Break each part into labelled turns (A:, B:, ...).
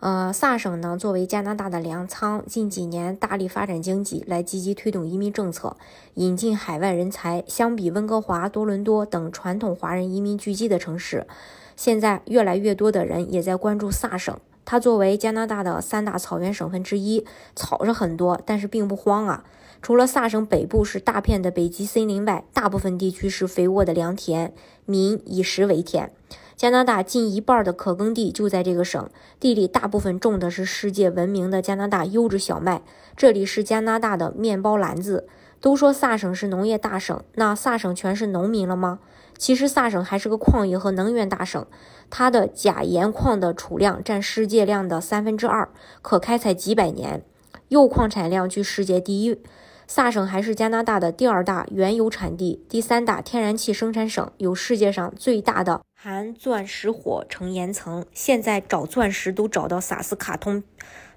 A: 呃，萨省呢，作为加拿大的粮仓，近几年大力发展经济，来积极推动移民政策，引进海外人才。相比温哥华、多伦多等传统华人移民聚集的城市，现在越来越多的人也在关注萨省。它作为加拿大的三大草原省份之一，草是很多，但是并不荒啊。除了萨省北部是大片的北极森林外，大部分地区是肥沃的良田，民以食为天。加拿大近一半的可耕地就在这个省，地里大部分种的是世界闻名的加拿大优质小麦。这里是加拿大的面包篮子。都说萨省是农业大省，那萨省全是农民了吗？其实萨省还是个矿业和能源大省，它的钾盐矿的储量占世界量的三分之二，可开采几百年。铀矿产量居世界第一。萨省还是加拿大的第二大原油产地、第三大天然气生产省，有世界上最大的含钻石火成岩层。现在找钻石都找到萨斯卡通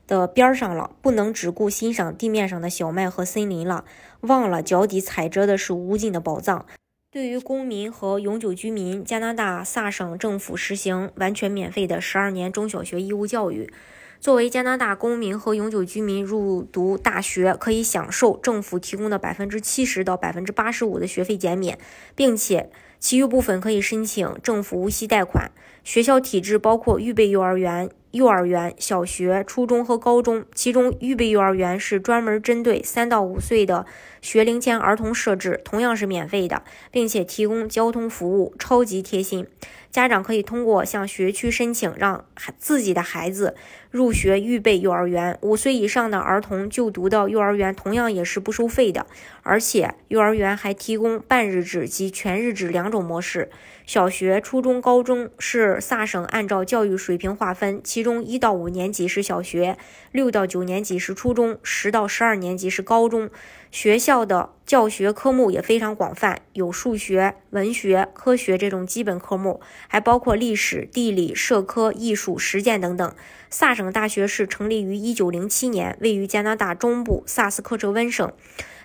A: 的边上了，不能只顾欣赏地面上的小麦和森林了，忘了脚底踩着的是无尽的宝藏。对于公民和永久居民，加拿大萨省政府实行完全免费的十二年中小学义务教育。作为加拿大公民和永久居民入读大学，可以享受政府提供的百分之七十到百分之八十五的学费减免，并且其余部分可以申请政府无息贷款。学校体制包括预备幼儿园。幼儿园、小学、初中和高中，其中预备幼儿园是专门针对三到五岁的学龄前儿童设置，同样是免费的，并且提供交通服务，超级贴心。家长可以通过向学区申请，让自己的孩子入学预备幼儿园。五岁以上的儿童就读到幼儿园，同样也是不收费的，而且幼儿园还提供半日制及全日制两种模式。小学、初中、高中是萨省按照教育水平划分，其中一到五年级是小学，六到九年级是初中，十到十二年级是高中。学校的教学科目也非常广泛，有数学、文学、科学这种基本科目，还包括历史、地理、社科、艺术、实践等等。萨省大学是成立于一九零七年，位于加拿大中部萨斯克彻温省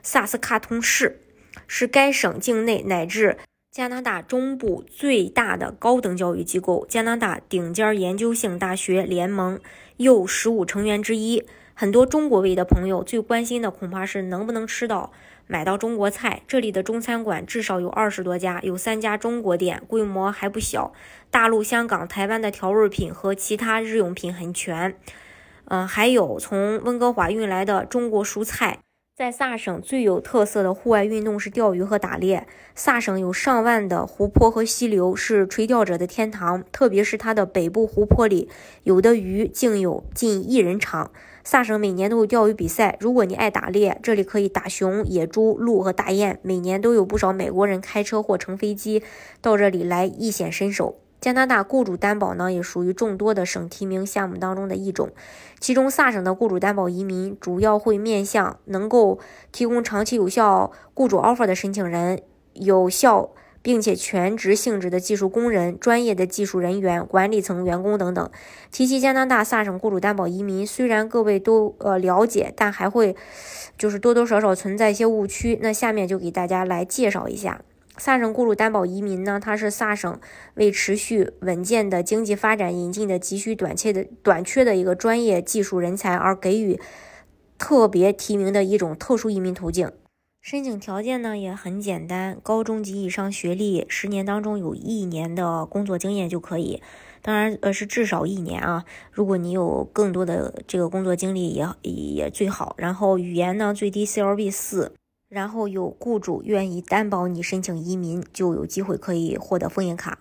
A: 萨斯卡通市，是该省境内乃至。加拿大中部最大的高等教育机构，加拿大顶尖研究性大学联盟又十五成员之一。很多中国胃的朋友最关心的恐怕是能不能吃到、买到中国菜。这里的中餐馆至少有二十多家，有三家中国店，规模还不小。大陆、香港、台湾的调味品和其他日用品很全。嗯，还有从温哥华运来的中国蔬菜。在萨省最有特色的户外运动是钓鱼和打猎。萨省有上万的湖泊和溪流，是垂钓者的天堂。特别是它的北部湖泊里，有的鱼竟有近一人长。萨省每年都有钓鱼比赛。如果你爱打猎，这里可以打熊、野猪、鹿和大雁。每年都有不少美国人开车或乘飞机到这里来一显身手。加拿大雇主担保呢，也属于众多的省提名项目当中的一种。其中，萨省的雇主担保移民主要会面向能够提供长期有效雇主 offer 的申请人，有效并且全职性质的技术工人、专业的技术人员、管理层员工等等。提起加拿大萨省雇主担保移民，虽然各位都呃了解，但还会就是多多少少存在一些误区。那下面就给大家来介绍一下。萨省雇主担保移民呢，它是萨省为持续稳健的经济发展引进的急需短缺的短缺的一个专业技术人才而给予特别提名的一种特殊移民途径。申请条件呢也很简单，高中及以上学历，十年当中有一年的工作经验就可以。当然，呃，是至少一年啊。如果你有更多的这个工作经历也也最好。然后语言呢，最低 CLB 四。然后有雇主愿意担保你申请移民，就有机会可以获得枫叶卡。